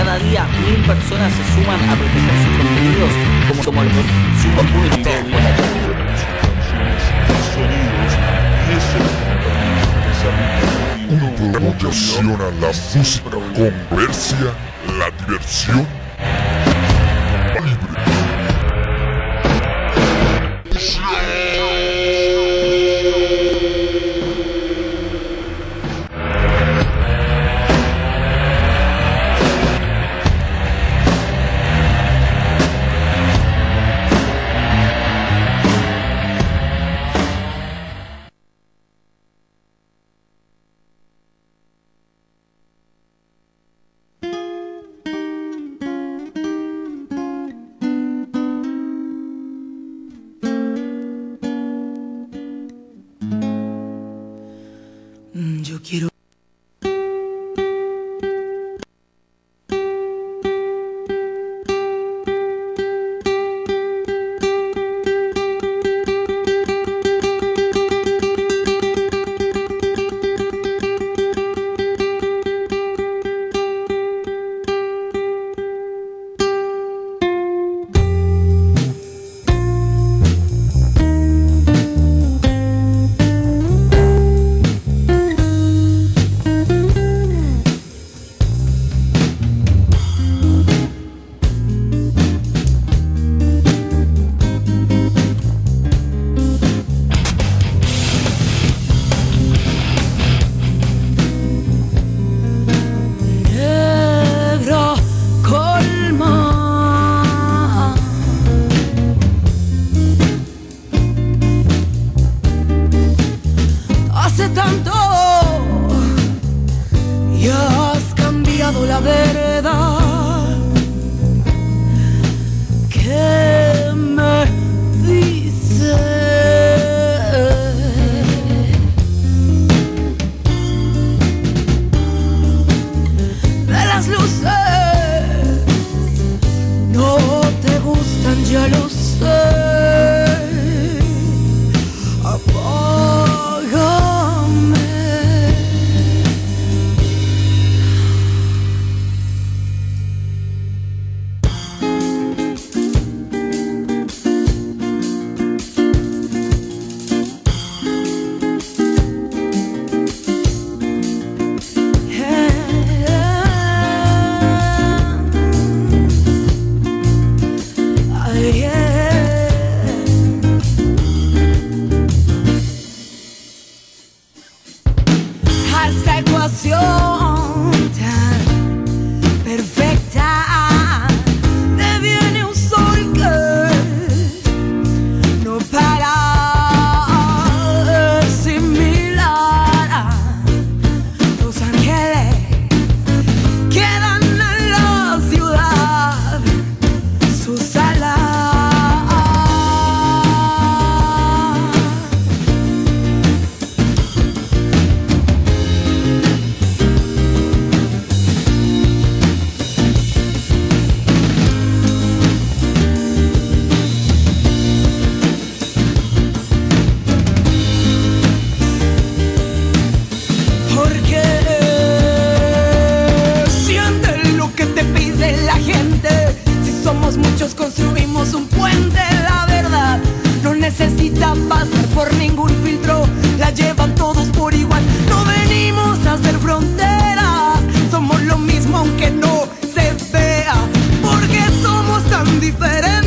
Cada día mil personas se suman a proteger sus contenidos como, como el su internet. Introducción a la música, conversia, la diversión indiferente.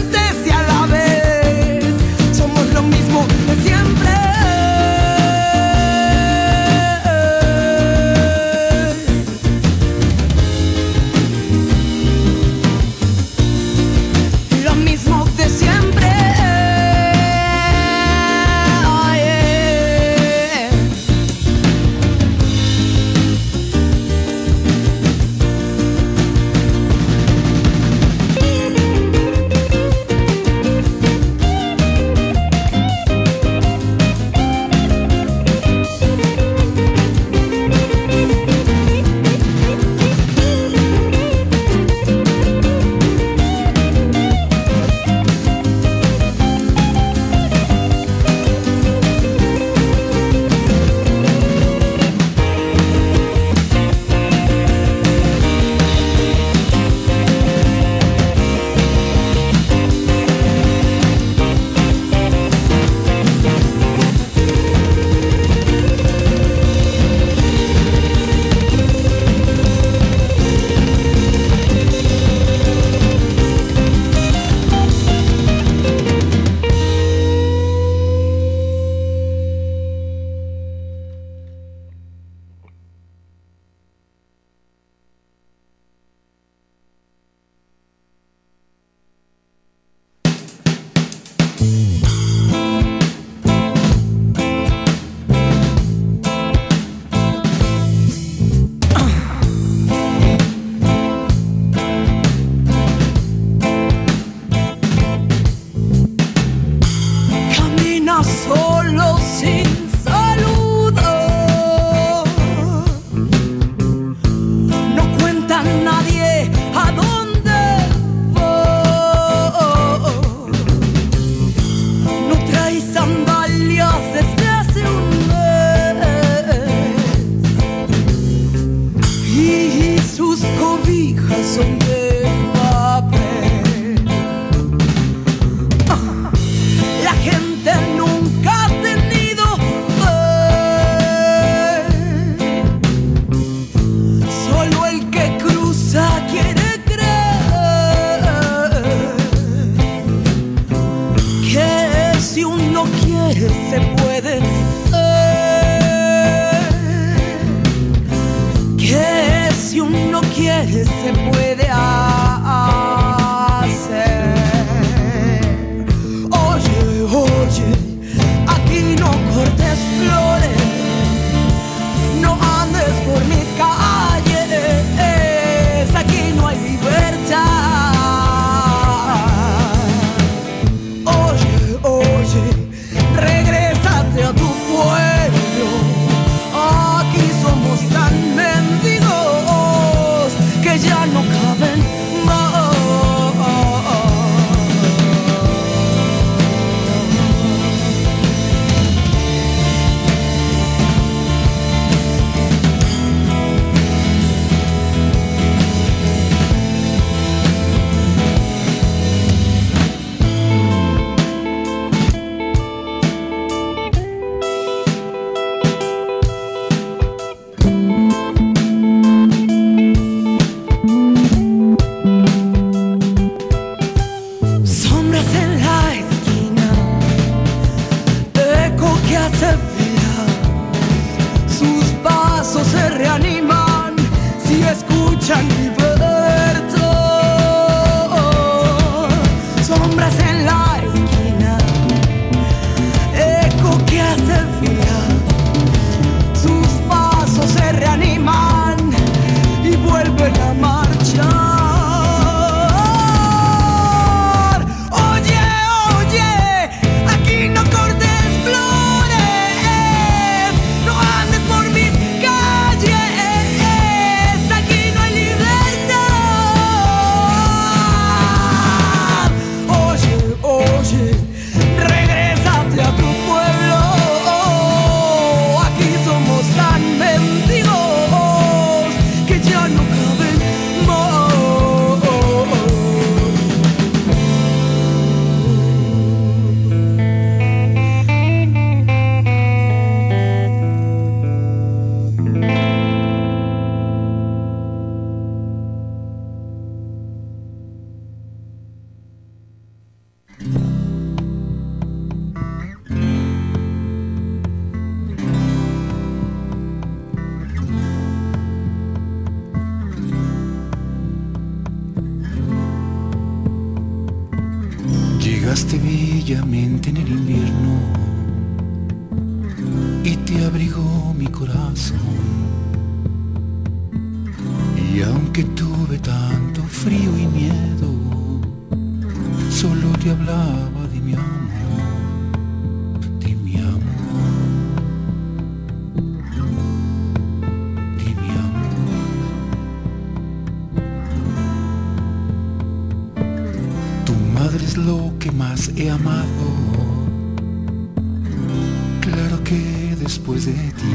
después de ti.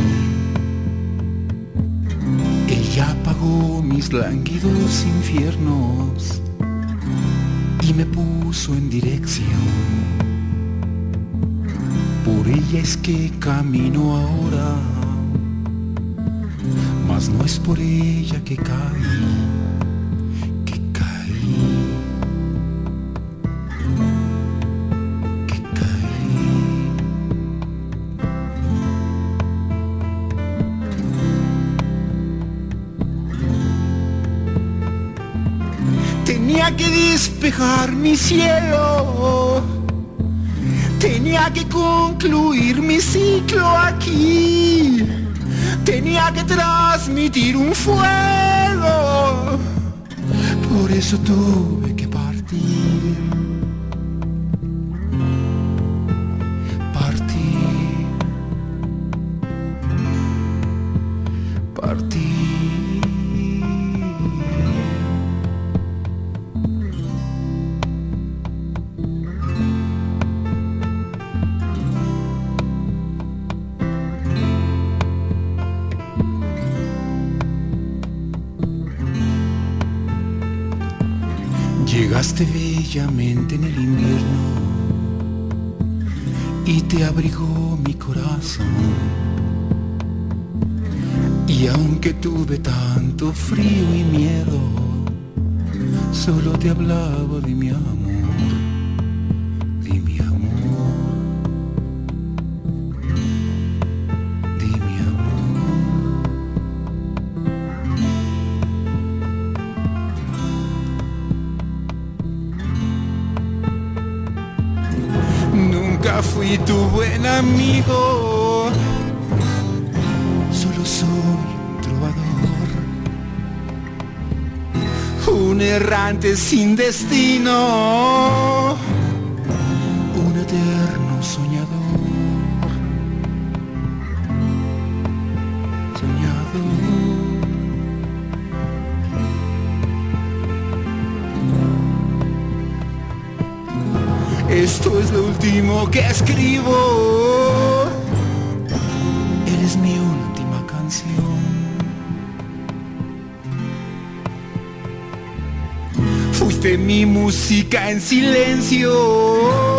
Ella apagó mis lánguidos infiernos y me puso en dirección. Por ella es que camino ahora, mas no es por ella que caí. que despejar mi cielo. Tenía que concluir mi ciclo aquí. Tenía que transmitir un fuego. Por eso tuve En el invierno y te abrigó mi corazón. Y aunque tuve tanto frío y miedo, solo te hablaba de mi amor. Fui tu buen amigo. Solo soy trovador, un errante sin destino, un eterno es lo último que escribo. Eres mi última canción. Fuiste mi música en silencio.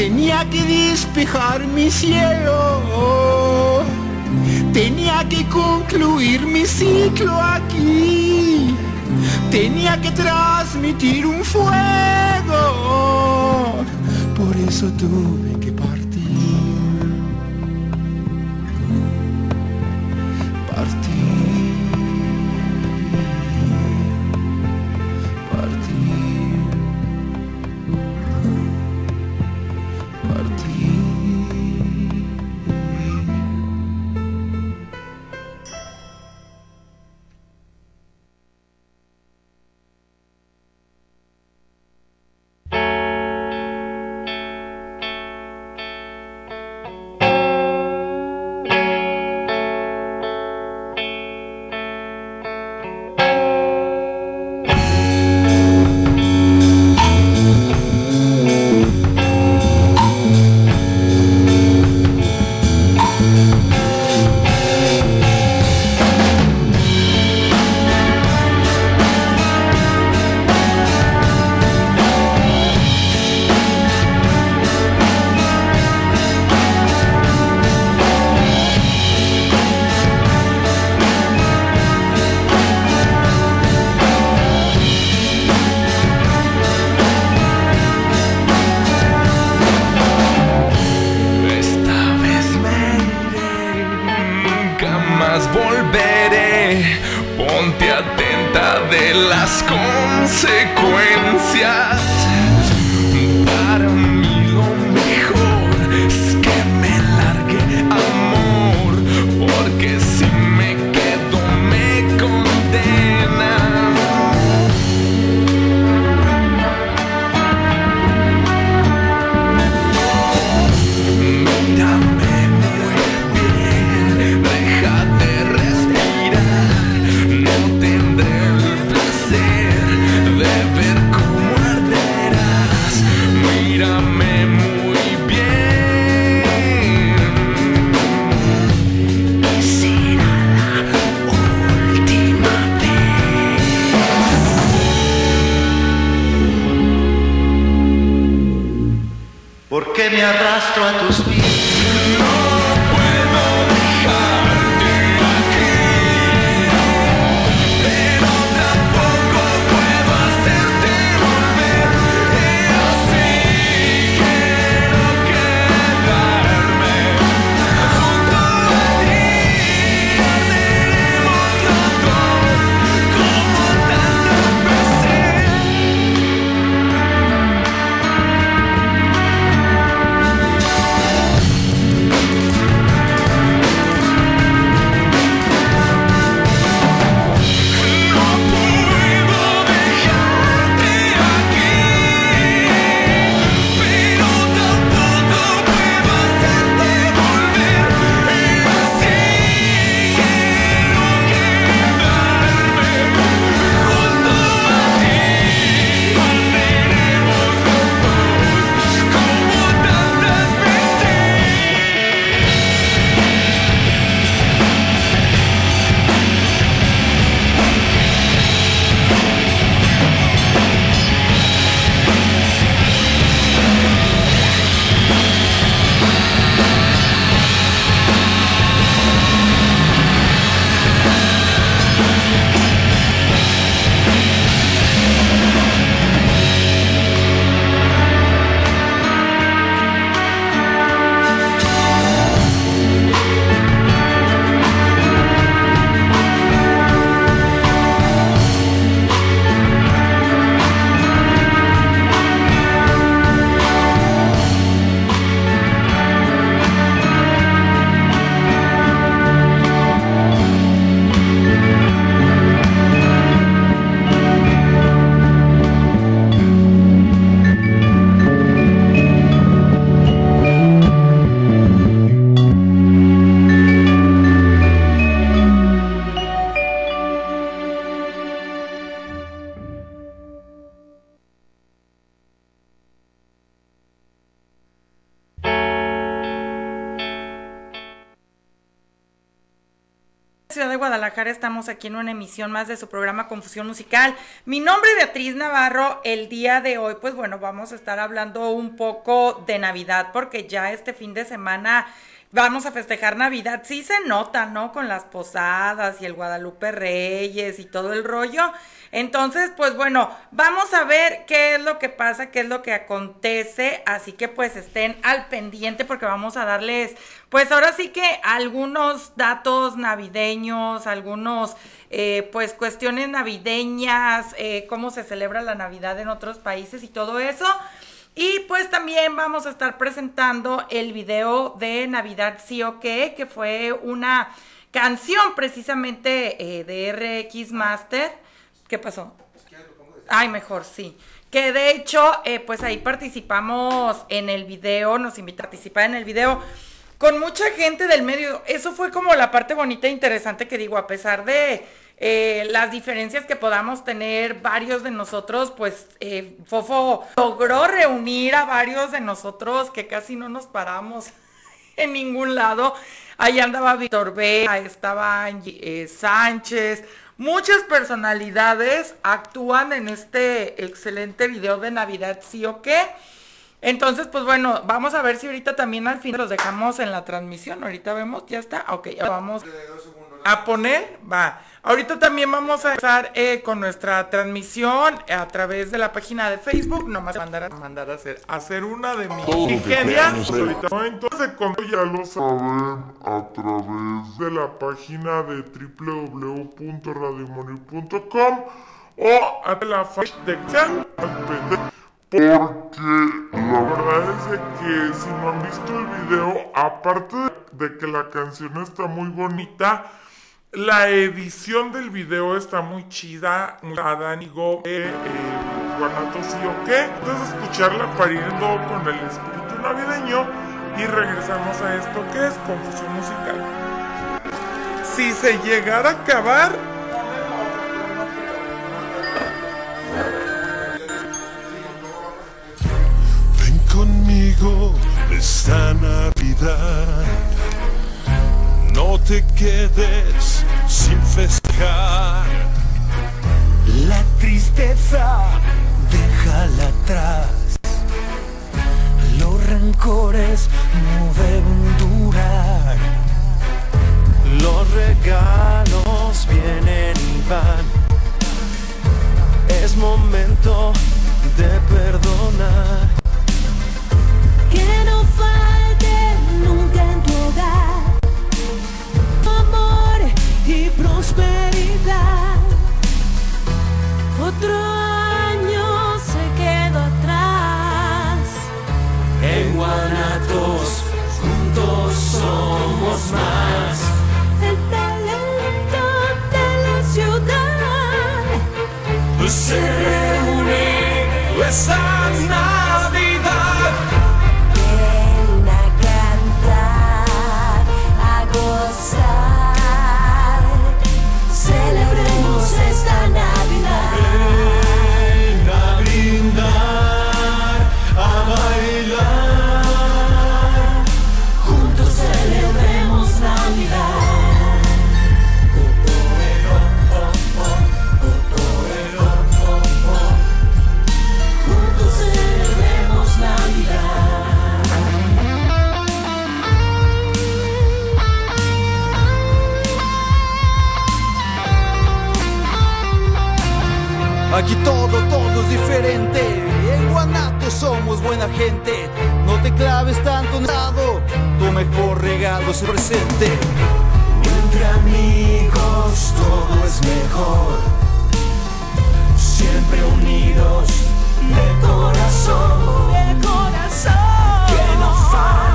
Tenía que despejar mi cielo. Tenía que concluir mi ciclo aquí. Tenía que transmitir un fuego. Por eso tuve Estamos aquí en una emisión más de su programa Confusión Musical. Mi nombre es Beatriz Navarro. El día de hoy, pues bueno, vamos a estar hablando un poco de Navidad porque ya este fin de semana vamos a festejar Navidad. Sí se nota, ¿no? Con las posadas y el Guadalupe Reyes y todo el rollo. Entonces, pues bueno, vamos a ver qué es lo que pasa, qué es lo que acontece. Así que pues estén al pendiente porque vamos a darles, pues ahora sí que algunos datos navideños, algunos, eh, pues cuestiones navideñas, eh, cómo se celebra la Navidad en otros países y todo eso. Y pues también vamos a estar presentando el video de Navidad sí o qué, que fue una canción precisamente eh, de RX Master. ¿Qué pasó? Ay, mejor, sí. Que de hecho, eh, pues ahí participamos en el video, nos invita a participar en el video con mucha gente del medio. Eso fue como la parte bonita e interesante que digo, a pesar de eh, las diferencias que podamos tener varios de nosotros, pues eh, Fofo logró reunir a varios de nosotros que casi no nos paramos en ningún lado. Ahí andaba Víctor B, estaba eh, Sánchez, muchas personalidades actúan en este excelente video de Navidad, sí o qué. Entonces, pues bueno, vamos a ver si ahorita también al fin los dejamos en la transmisión. Ahorita vemos, ya está. Ok, vamos a poner, va. Ahorita también vamos a empezar eh, con nuestra transmisión a través de la página de Facebook. Nomás mandar a, mandar a hacer, hacer una de mis Todo ingenias. entonces como ya lo saben a través de la página de www.radiomoney.com o a la fanpage de Can porque la verdad es que si no han visto el video, aparte de que la canción está muy bonita, la edición del video está muy chida. Adán y Go, eh, Guanatos y o qué. Entonces escucharla todo con el espíritu navideño y regresamos a esto que es confusión musical. Si se llegara a acabar, Ven conmigo esta Navidad. No te quedes sin festejar. La tristeza, déjala atrás. Los rencores no deben durar. Los regalos vienen y van. Es momento de perdonar. Que no falte prosperidad. Otro año se quedó atrás. En Guanatos juntos somos más. El talento de la ciudad Se reúne esta Navidad. Buena gente. No te claves tanto en estado. Tu mejor regalo es el presente. Entre amigos todo es mejor. Siempre unidos de corazón. De corazón. Que no falte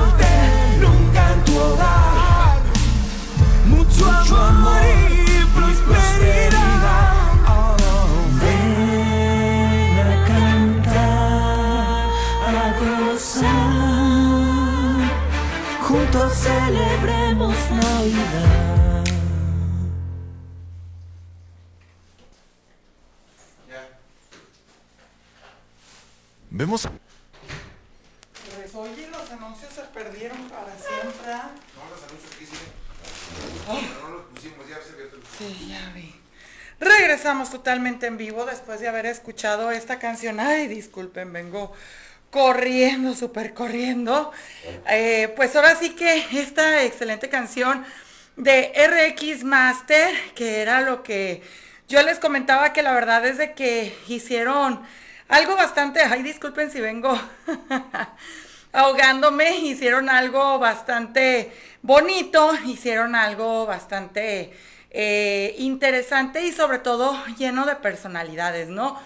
Vemos Pues oye, los anuncios se perdieron para siempre. No, los anuncios que hicieron. No los pusimos, ya se Sí, ya vi. Regresamos totalmente en vivo después de haber escuchado esta canción. Ay, disculpen, vengo corriendo, súper corriendo. Eh, pues ahora sí que esta excelente canción de RX Master, que era lo que yo les comentaba que la verdad es de que hicieron algo bastante, ay, disculpen si vengo ahogándome, hicieron algo bastante bonito, hicieron algo bastante eh, interesante y sobre todo lleno de personalidades, ¿no?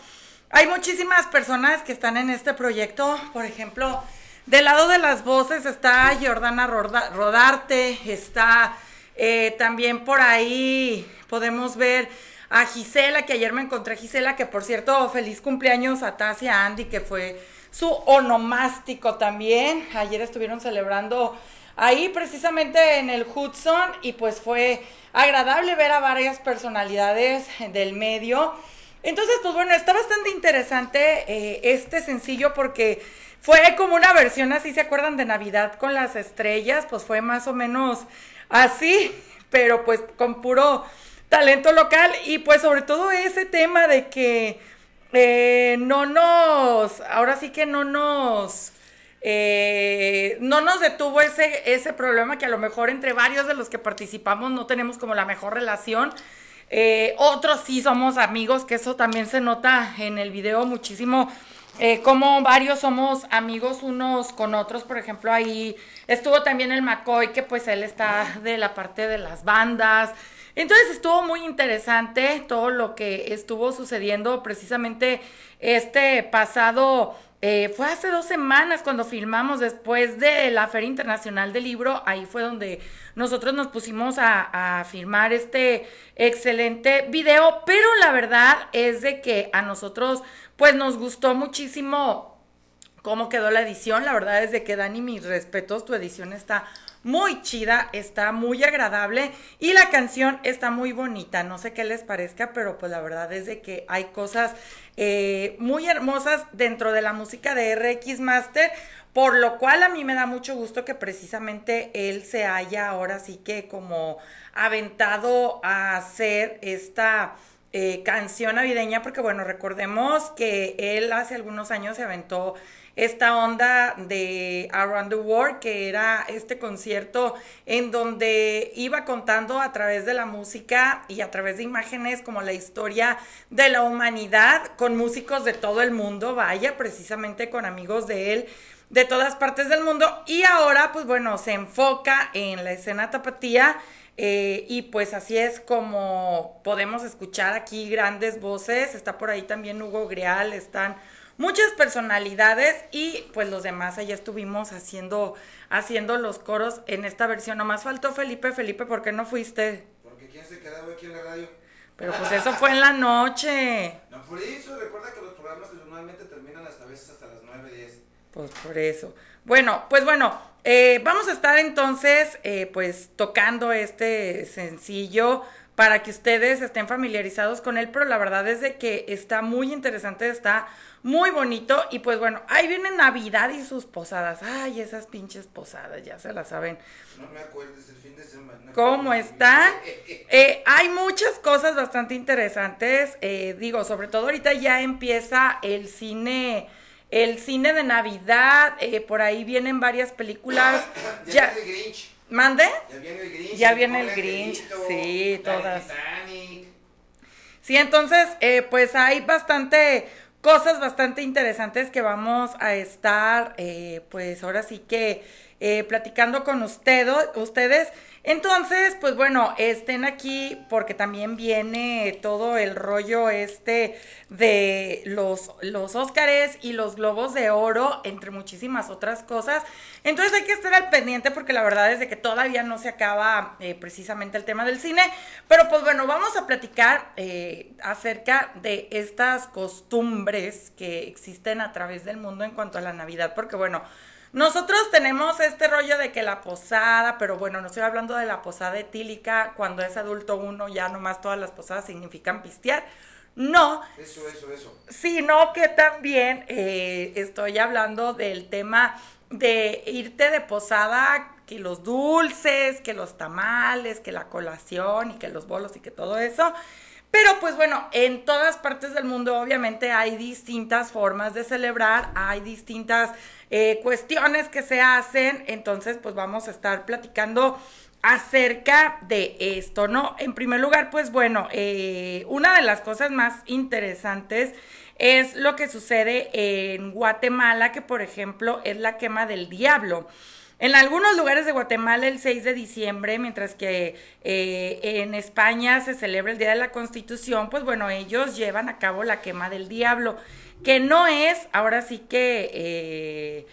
Hay muchísimas personas que están en este proyecto, por ejemplo, del lado de las voces está Jordana Rodarte, está eh, también por ahí podemos ver a Gisela, que ayer me encontré Gisela, que por cierto, feliz cumpleaños a Tasia Andy, que fue su onomástico también. Ayer estuvieron celebrando ahí precisamente en el Hudson y pues fue agradable ver a varias personalidades del medio. Entonces, pues bueno, está bastante interesante eh, este sencillo porque fue como una versión así, ¿se acuerdan de Navidad con las estrellas? Pues fue más o menos así, pero pues con puro talento local y pues sobre todo ese tema de que eh, no nos, ahora sí que no nos eh, no nos detuvo ese, ese problema que a lo mejor entre varios de los que participamos no tenemos como la mejor relación. Eh, otros sí somos amigos, que eso también se nota en el video muchísimo. Como varios somos amigos unos con otros, por ejemplo, ahí estuvo también el McCoy, que pues él está de la parte de las bandas. Entonces estuvo muy interesante todo lo que estuvo sucediendo precisamente este pasado eh, fue hace dos semanas cuando filmamos después de la Feria Internacional del Libro. Ahí fue donde nosotros nos pusimos a, a, filmar este excelente video. Pero la verdad es de que a nosotros pues nos gustó muchísimo cómo quedó la edición. La verdad es de que Dani, mis respetos, tu edición está muy chida, está muy agradable y la canción está muy bonita. No sé qué les parezca, pero pues la verdad es de que hay cosas eh, muy hermosas dentro de la música de RX Master, por lo cual a mí me da mucho gusto que precisamente él se haya ahora sí que como aventado a hacer esta... Eh, canción navideña, porque bueno, recordemos que él hace algunos años se aventó esta onda de Around the World, que era este concierto en donde iba contando a través de la música y a través de imágenes como la historia de la humanidad con músicos de todo el mundo, vaya, precisamente con amigos de él de todas partes del mundo. Y ahora pues bueno se enfoca en la escena tapatía eh, y pues así es como podemos escuchar aquí grandes voces. Está por ahí también Hugo Greal están muchas personalidades y pues los demás allá estuvimos haciendo, haciendo los coros en esta versión. Nomás faltó Felipe, Felipe, ¿por qué no fuiste? Porque quién se quedaba aquí en la radio. Pero pues eso fue en la noche. No, por eso, recuerda que los programas normalmente terminan hasta veces hasta las 9, 10. Pues por eso. Bueno, pues bueno, eh, vamos a estar entonces eh, pues tocando este sencillo para que ustedes estén familiarizados con él, pero la verdad es de que está muy interesante, está muy bonito y pues bueno, ahí viene Navidad y sus posadas. Ay, esas pinches posadas, ya se las saben. No me acuerdes el fin de semana. ¿Cómo están? Eh, hay muchas cosas bastante interesantes, eh, digo, sobre todo ahorita ya empieza el cine el cine de Navidad, eh, por ahí vienen varias películas. ya, ya, el Grinch. ¿Mande? Ya viene el Grinch. Ya viene el Grinch, sí, todas. Sí, entonces, eh, pues hay bastante cosas bastante interesantes que vamos a estar, eh, pues ahora sí que eh, platicando con usted, ustedes. Entonces, pues bueno, estén aquí porque también viene todo el rollo este de los, los Óscares y los Globos de Oro, entre muchísimas otras cosas. Entonces hay que estar al pendiente porque la verdad es de que todavía no se acaba eh, precisamente el tema del cine. Pero pues bueno, vamos a platicar eh, acerca de estas costumbres que existen a través del mundo en cuanto a la Navidad. Porque bueno, nosotros tenemos este rollo de que la posada, pero bueno, no estoy hablando de la posada etílica, cuando es adulto uno ya nomás todas las posadas significan pistear. No. Eso, eso, eso. Sino que también eh, estoy hablando del tema de irte de posada que los dulces, que los tamales, que la colación y que los bolos y que todo eso. Pero pues bueno, en todas partes del mundo obviamente hay distintas formas de celebrar, hay distintas eh, cuestiones que se hacen, entonces pues vamos a estar platicando acerca de esto, ¿no? En primer lugar, pues bueno, eh, una de las cosas más interesantes es lo que sucede en Guatemala, que por ejemplo es la quema del diablo. En algunos lugares de Guatemala el 6 de diciembre, mientras que eh, en España se celebra el Día de la Constitución, pues bueno, ellos llevan a cabo la quema del diablo, que no es, ahora sí que... Eh,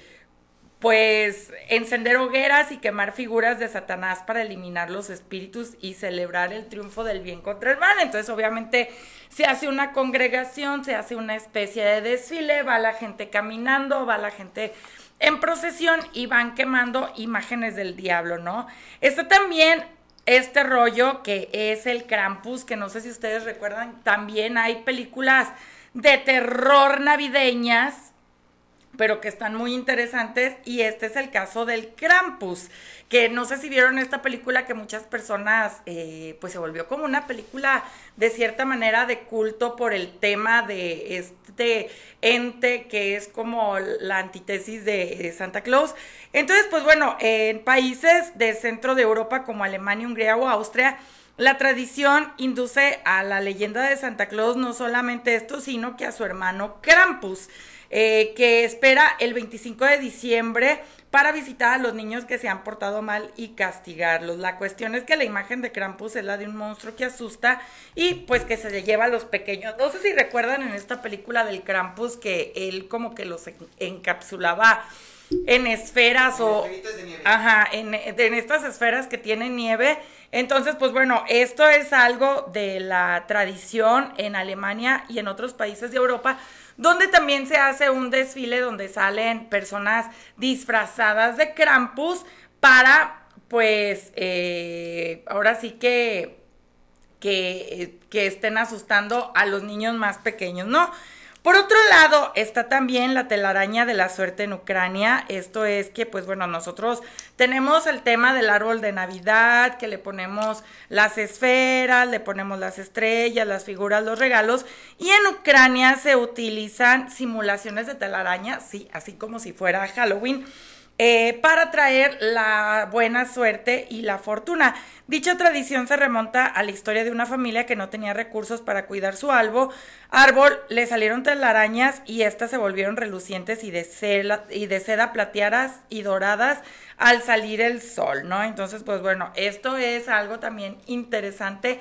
pues encender hogueras y quemar figuras de Satanás para eliminar los espíritus y celebrar el triunfo del bien contra el mal. Entonces, obviamente, se hace una congregación, se hace una especie de desfile, va la gente caminando, va la gente en procesión y van quemando imágenes del diablo, ¿no? Está también este rollo que es el Krampus, que no sé si ustedes recuerdan, también hay películas de terror navideñas pero que están muy interesantes y este es el caso del Krampus, que no sé si vieron esta película que muchas personas eh, pues se volvió como una película de cierta manera de culto por el tema de este ente que es como la antítesis de Santa Claus. Entonces pues bueno, en países del centro de Europa como Alemania, Hungría o Austria, la tradición induce a la leyenda de Santa Claus no solamente esto, sino que a su hermano Krampus. Eh, que espera el 25 de diciembre para visitar a los niños que se han portado mal y castigarlos. La cuestión es que la imagen de Krampus es la de un monstruo que asusta y pues que se le lleva a los pequeños. No sé si recuerdan en esta película del Krampus que él como que los encapsulaba en esferas o ajá, en, en estas esferas que tienen nieve. Entonces, pues bueno, esto es algo de la tradición en Alemania y en otros países de Europa donde también se hace un desfile donde salen personas disfrazadas de Krampus para, pues, eh, ahora sí que, que, que estén asustando a los niños más pequeños, ¿no? Por otro lado, está también la telaraña de la suerte en Ucrania. Esto es que, pues bueno, nosotros tenemos el tema del árbol de Navidad, que le ponemos las esferas, le ponemos las estrellas, las figuras, los regalos. Y en Ucrania se utilizan simulaciones de telaraña, sí, así como si fuera Halloween eh, para traer la buena suerte y la fortuna. Dicha tradición se remonta a la historia de una familia que no tenía recursos para cuidar su árbol. Árbol, le salieron telarañas y estas se volvieron relucientes y de, y de seda plateadas y doradas al salir el sol, ¿no? Entonces, pues bueno, esto es algo también interesante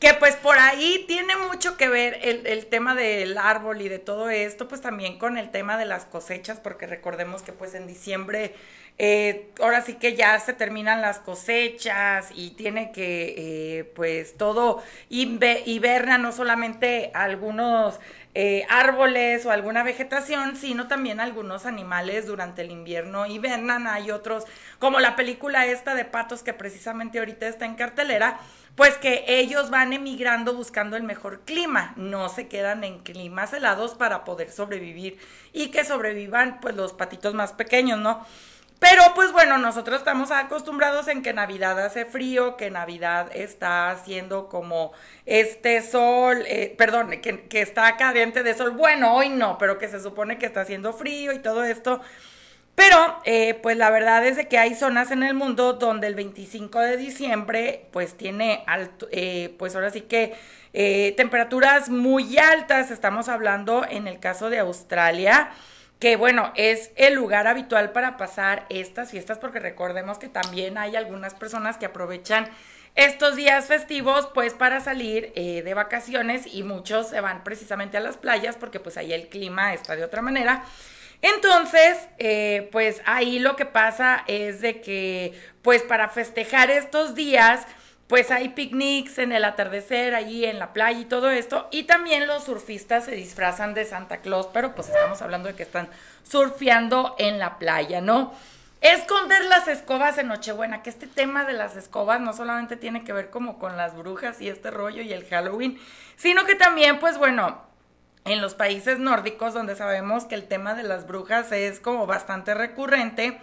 que pues por ahí tiene mucho que ver el, tema del árbol y de todo esto, pues también con el tema de las cosechas, porque recordemos que pues en diciembre, eh, ahora sí que ya se terminan las cosechas y tiene que eh, pues todo hiberna, no solamente algunos eh, árboles o alguna vegetación, sino también algunos animales durante el invierno hibernan, hay otros, como la película esta de patos que precisamente ahorita está en cartelera, pues que ellos van emigrando buscando el mejor clima, no se quedan en climas helados para poder sobrevivir y que sobrevivan pues los patitos más pequeños, ¿no? Pero pues bueno, nosotros estamos acostumbrados en que Navidad hace frío, que Navidad está haciendo como este sol, eh, perdón, que, que está caliente de sol. Bueno, hoy no, pero que se supone que está haciendo frío y todo esto. Pero, eh, pues la verdad es de que hay zonas en el mundo donde el 25 de diciembre, pues tiene alto, eh, pues ahora sí que eh, temperaturas muy altas. Estamos hablando en el caso de Australia, que bueno, es el lugar habitual para pasar estas fiestas, porque recordemos que también hay algunas personas que aprovechan estos días festivos pues para salir de vacaciones y muchos se van precisamente a las playas porque pues ahí el clima está de otra manera. Entonces, eh, pues ahí lo que pasa es de que, pues para festejar estos días, pues hay picnics en el atardecer, allí en la playa y todo esto. Y también los surfistas se disfrazan de Santa Claus, pero pues estamos hablando de que están surfeando en la playa, ¿no? Esconder las escobas en Nochebuena, que este tema de las escobas no solamente tiene que ver como con las brujas y este rollo y el Halloween, sino que también, pues bueno, en los países nórdicos, donde sabemos que el tema de las brujas es como bastante recurrente,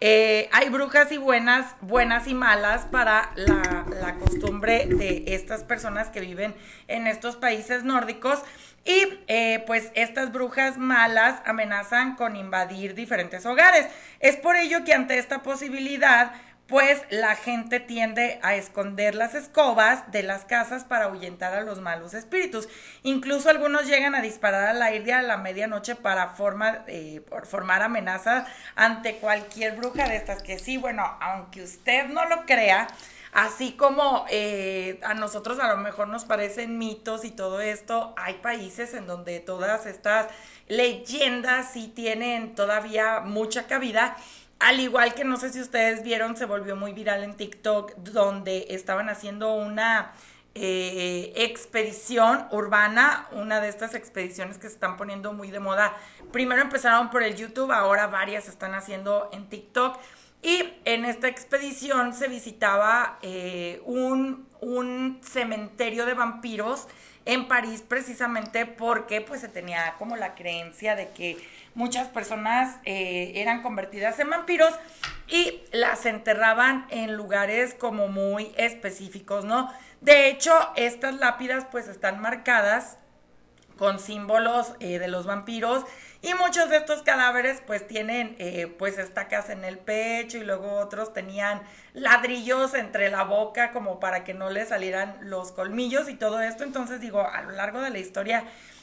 Eh, hay brujas y buenas, buenas y malas para la, costumbre de estas personas que viven en estos países nórdicos. Y eh, pues estas brujas malas amenazan con invadir diferentes hogares. Es por ello que ante esta posibilidad, pues la gente tiende a esconder las escobas de las casas para ahuyentar a los malos espíritus. Incluso algunos llegan a disparar al aire a la medianoche para forma, eh, formar amenazas ante cualquier bruja de estas. Que sí, bueno, aunque usted no lo crea, Así como eh, a nosotros a lo mejor nos parecen mitos y todo esto, hay países en donde todas estas leyendas sí tienen todavía mucha cabida. Al igual que no sé si ustedes vieron, se volvió muy viral en TikTok, donde estaban haciendo una eh, expedición urbana, una de estas expediciones que se están poniendo muy de moda. Primero empezaron por el YouTube, ahora varias se están haciendo en TikTok y en esta expedición se visitaba eh, un, un, cementerio de vampiros en París precisamente porque pues se tenía como la creencia de que muchas personas eh, eran convertidas en vampiros y las enterraban en lugares como muy específicos, ¿no? De hecho, estas lápidas pues están marcadas con símbolos eh, de los vampiros y muchos de estos cadáveres pues tienen eh, pues estacas en el pecho y luego otros tenían ladrillos entre la boca como para que no le salieran los colmillos y todo esto. Entonces digo, a lo largo de la historia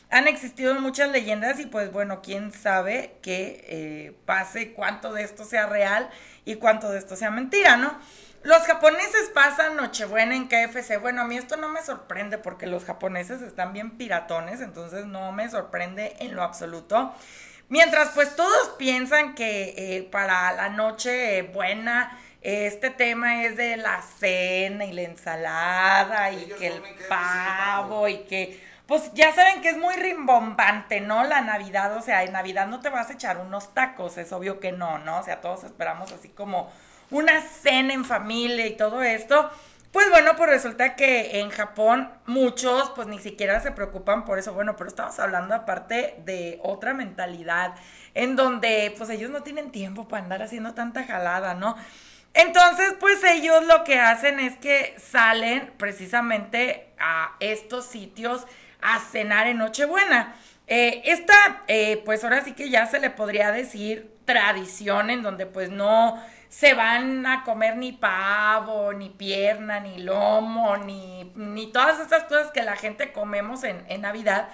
han existido muchas leyendas y pues bueno, quién sabe qué eh, pase, cuánto de esto sea real y cuánto de esto sea mentira, ¿no? Los japoneses pasan Nochebuena en KFC. Bueno, a mí esto no me sorprende porque los japoneses están bien piratones, entonces no me sorprende en lo absoluto. Mientras pues todos piensan que eh, para la noche buena este tema es de la cena y la ensalada y que el pavo y que pues ya saben que es muy rimbombante, ¿no? La Navidad, o sea, en Navidad no te vas a echar unos tacos, es obvio que no, ¿no? O sea, todos esperamos así como una cena en familia y todo esto. Pues bueno, pues resulta que en Japón muchos pues ni siquiera se preocupan por eso. Bueno, pero estamos hablando aparte de otra mentalidad en donde pues ellos no tienen tiempo para andar haciendo tanta jalada, ¿no? Entonces pues ellos lo que hacen es que salen precisamente a estos sitios a cenar en Nochebuena. Eh, esta eh, pues ahora sí que ya se le podría decir tradición en donde pues no se van a comer ni pavo, ni pierna, ni lomo, ni, ni todas estas cosas que la gente comemos en, en, Navidad,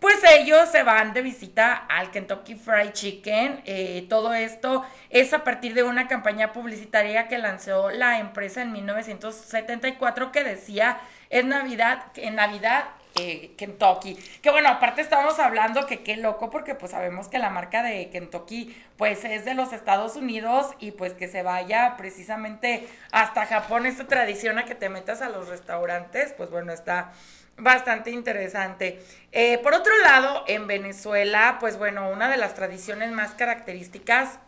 pues ellos se van de visita al Kentucky Fried Chicken. Eh, todo esto es a partir de una campaña publicitaria que lanzó la empresa en 1974 que decía, es Navidad, en Navidad eh, Kentucky. Que bueno, aparte estábamos hablando que qué loco porque pues sabemos que la marca de Kentucky pues es de los Estados Unidos y pues que se vaya precisamente hasta Japón esta tradición a que te metas a los restaurantes, pues bueno, está bastante interesante. Eh, por otro lado, en Venezuela, pues bueno, una de las tradiciones más características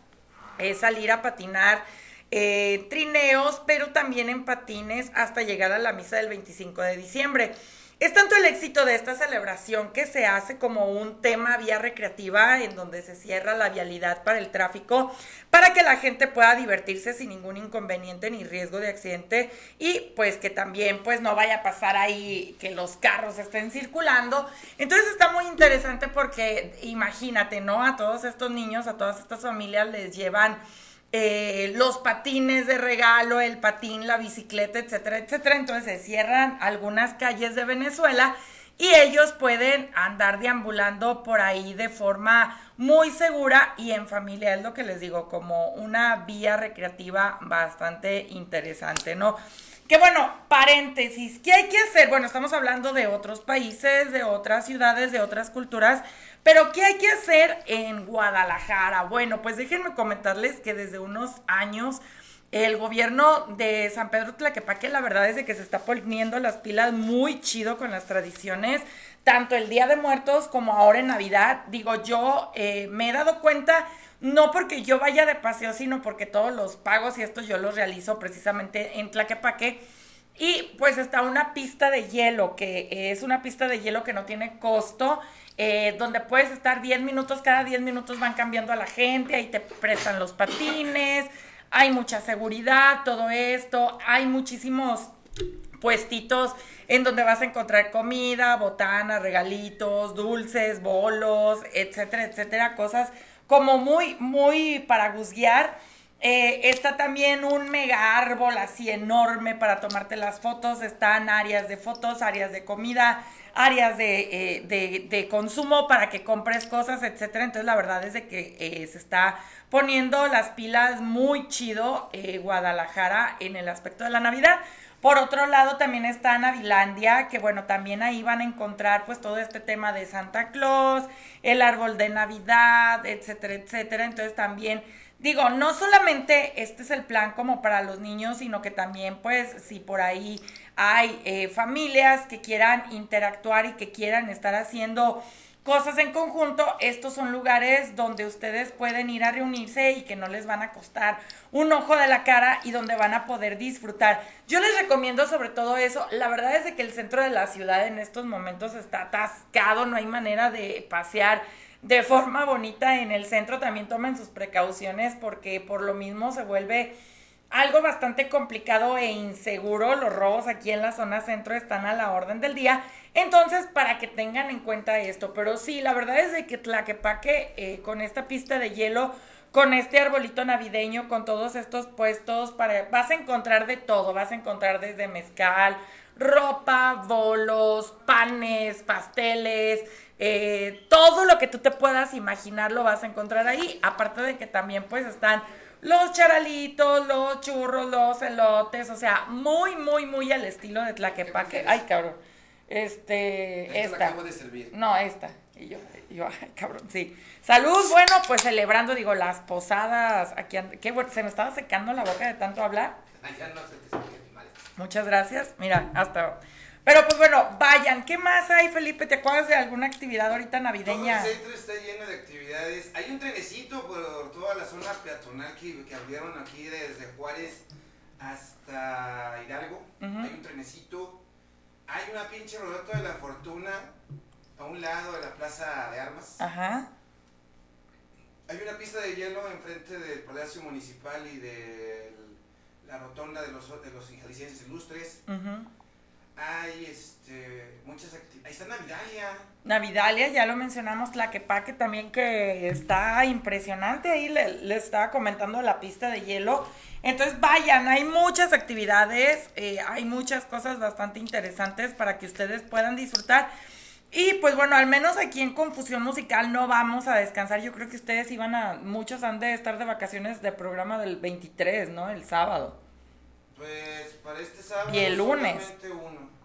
es salir a patinar eh, trineos, pero también en patines hasta llegar a la misa del 25 de diciembre. Es tanto el éxito de esta celebración que se hace como un tema vía recreativa en donde se cierra la vialidad para el tráfico para que la gente pueda divertirse sin ningún inconveniente ni riesgo de accidente y pues que también pues no vaya a pasar ahí que los carros estén circulando. Entonces está muy interesante porque imagínate, ¿no? A todos estos niños, a todas estas familias les llevan eh, los patines de regalo, el patín, la bicicleta, etcétera, etcétera. Entonces se cierran algunas calles de Venezuela y ellos pueden andar deambulando por ahí de forma muy segura y en familia, es lo que les digo, como una vía recreativa bastante interesante, ¿no? Que bueno, paréntesis, ¿qué hay que hacer? Bueno, estamos hablando de otros países, de otras ciudades, de otras culturas, pero ¿qué hay que hacer en Guadalajara? Bueno, pues déjenme comentarles que desde unos años el gobierno de San Pedro Tlaquepaque, la verdad es de que se está poniendo las pilas muy chido con las tradiciones, tanto el Día de Muertos como ahora en Navidad. Digo, yo eh, me he dado cuenta no porque yo vaya de paseo, sino porque todos los pagos y estos yo los realizo precisamente en Tlaquepaque. Y pues está una pista de hielo, que es una pista de hielo que no tiene costo, eh, donde puedes estar 10 minutos, cada 10 minutos van cambiando a la gente, ahí te prestan los patines, hay mucha seguridad, todo esto, hay muchísimos puestitos en donde vas a encontrar comida, botanas, regalitos, dulces, bolos, etcétera, etcétera, cosas como muy, muy para guzguear. Eh, está también un mega árbol así enorme para tomarte las fotos. Están áreas de fotos, áreas de comida, áreas de, eh, de, de consumo para que compres cosas, etcétera. Entonces, la verdad es de que eh, se está poniendo las pilas muy chido Guadalajara en el aspecto de la Navidad. Por otro lado, también está Navilandia, que bueno, también ahí van a encontrar pues todo este tema de Santa Claus, el árbol de Navidad, etcétera, etcétera. Entonces también digo, no solamente este es el plan como para los niños, sino que también pues si por ahí hay eh, familias que quieran interactuar y que quieran estar haciendo cosas en conjunto, estos son lugares donde ustedes pueden ir a reunirse y que no les van a costar un ojo de la cara y donde van a poder disfrutar. Yo les recomiendo sobre todo eso. La verdad es de que el centro de la ciudad en estos momentos está atascado, no hay manera de pasear de forma bonita en el centro. También tomen sus precauciones porque por lo mismo se vuelve algo bastante complicado e inseguro. Los robos aquí en la zona centro están a la orden del día. Entonces, para que tengan en cuenta esto. Pero sí, la verdad es de que Tlaquepaque, eh, con esta pista de hielo, con este arbolito navideño, con todos estos puestos, para, vas a encontrar de todo. Vas a encontrar desde mezcal, ropa, bolos, panes, pasteles. Eh, todo lo que tú te puedas imaginar lo vas a encontrar ahí. Aparte de que también pues están los charalitos, los churros, los elotes, o sea, muy, muy, muy al estilo de Tlaquepaque. Ay, cabrón. Este, esta. acabo de servir. No, esta. Y yo, yo, ay, cabrón, sí. Salud, bueno, pues celebrando, digo, las posadas aquí. Qué bueno, se me estaba secando la boca de tanto hablar. ya no se te. Muchas gracias. Mira, hasta. Pero pues bueno, vayan. ¿Qué más hay, Felipe? ¿Te acuerdas de alguna actividad ahorita navideña? Todo el centro está lleno de actividades. Hay un trenecito por toda la zona peatonal que, que abrieron aquí desde Juárez hasta Hidalgo. Hay un trenecito. Hay una pinche rodota de la fortuna a un lado de la plaza de armas. Ajá. Hay una pista de hielo enfrente del Palacio Municipal y de la rotonda de los, de los jaliscienses ilustres. Hay este, muchas actividades. Ahí está Navidalia. Navidalia, ya lo mencionamos, Tlaquepaque también que está impresionante, ahí le, le estaba comentando la pista de hielo. Entonces vayan, hay muchas actividades, eh, hay muchas cosas bastante interesantes para que ustedes puedan disfrutar. Y pues bueno, al menos aquí en Confusión Musical no vamos a descansar. Yo creo que ustedes iban a, muchos han de estar de vacaciones de programa del 23, ¿no? El sábado. Pues para este sábado. Y el lunes. Solamente uno.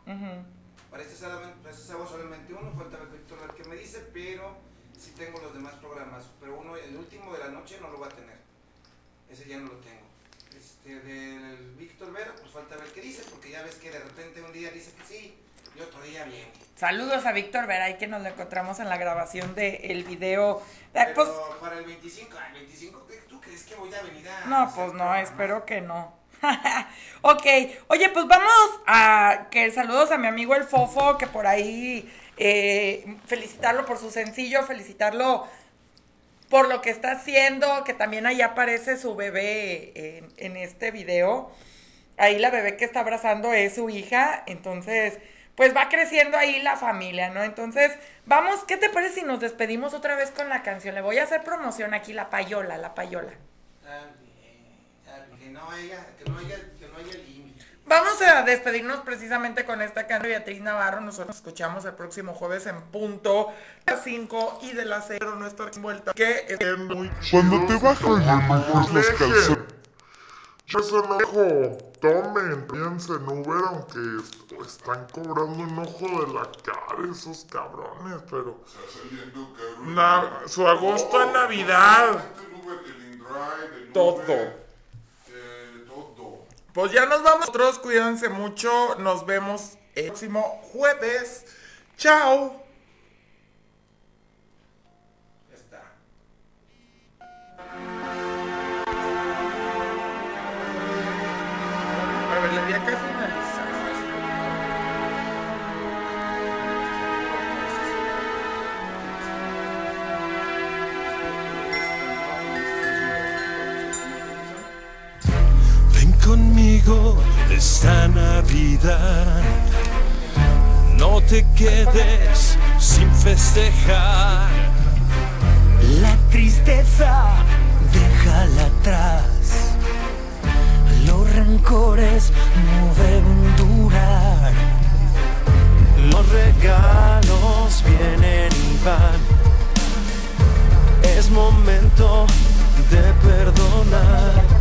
Para este sábado, para este sábado solamente uno. Falta ver Víctor a ver qué me dice, pero sí tengo los demás programas. Pero uno, el último de la noche no lo voy a tener. Ese ya no lo tengo. Este, del Víctor Vera, pues falta ver qué dice, porque ya ves que de repente un día dice que sí y otro día bien. Saludos a Víctor Veray que nos lo encontramos en la grabación del video. Eh, Pero pues, para el 25, ah, el 25, ¿qué- ¿tú crees que voy a venir a.? No, pues no, espero que no. ok, oye, pues vamos a que saludos a mi amigo el Fofo, que por ahí eh, felicitarlo por su sencillo, felicitarlo por lo que está haciendo, que también ahí aparece su bebé en, en este video. Ahí la bebé que está abrazando es su hija, entonces pues va creciendo ahí la familia, ¿no? Entonces, vamos, ¿qué te parece si nos despedimos otra vez con la canción? Le voy a hacer promoción aquí, la payola, la payola. Que no haya, que no haya, que no haya límite. Vamos a despedirnos precisamente con esta canción de Beatriz Navarro. Nosotros nos escuchamos el próximo jueves en punto a las 5 y de las 0 nuestra vuelta. Que es muy Cuando te baja y enojas los calzones. Yo eso no dejo. Tomen, piensen en Uber, aunque est- están cobrando un ojo de la cara esos cabrones, pero. Su agosto en Navidad. Todo. Pues ya nos vamos. Nosotros cuídense mucho. Nos vemos el próximo jueves. Chao. Vida. No te quedes sin festejar. La tristeza, déjala atrás. Los rencores no deben durar. Los regalos vienen y van. Es momento de perdonar.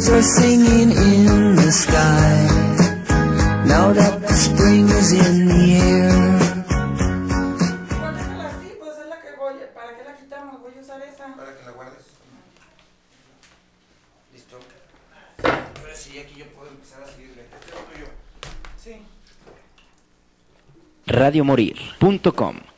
Birds are singing in the sky. Now that the spring is in the air. ¿Para qué la quitamos? Voy a usar esa. Para que la guardes. Listo. Ahora sí, aquí yo puedo empezar a seguirle. Este es lo tuyo. Sí. Radiomorir.com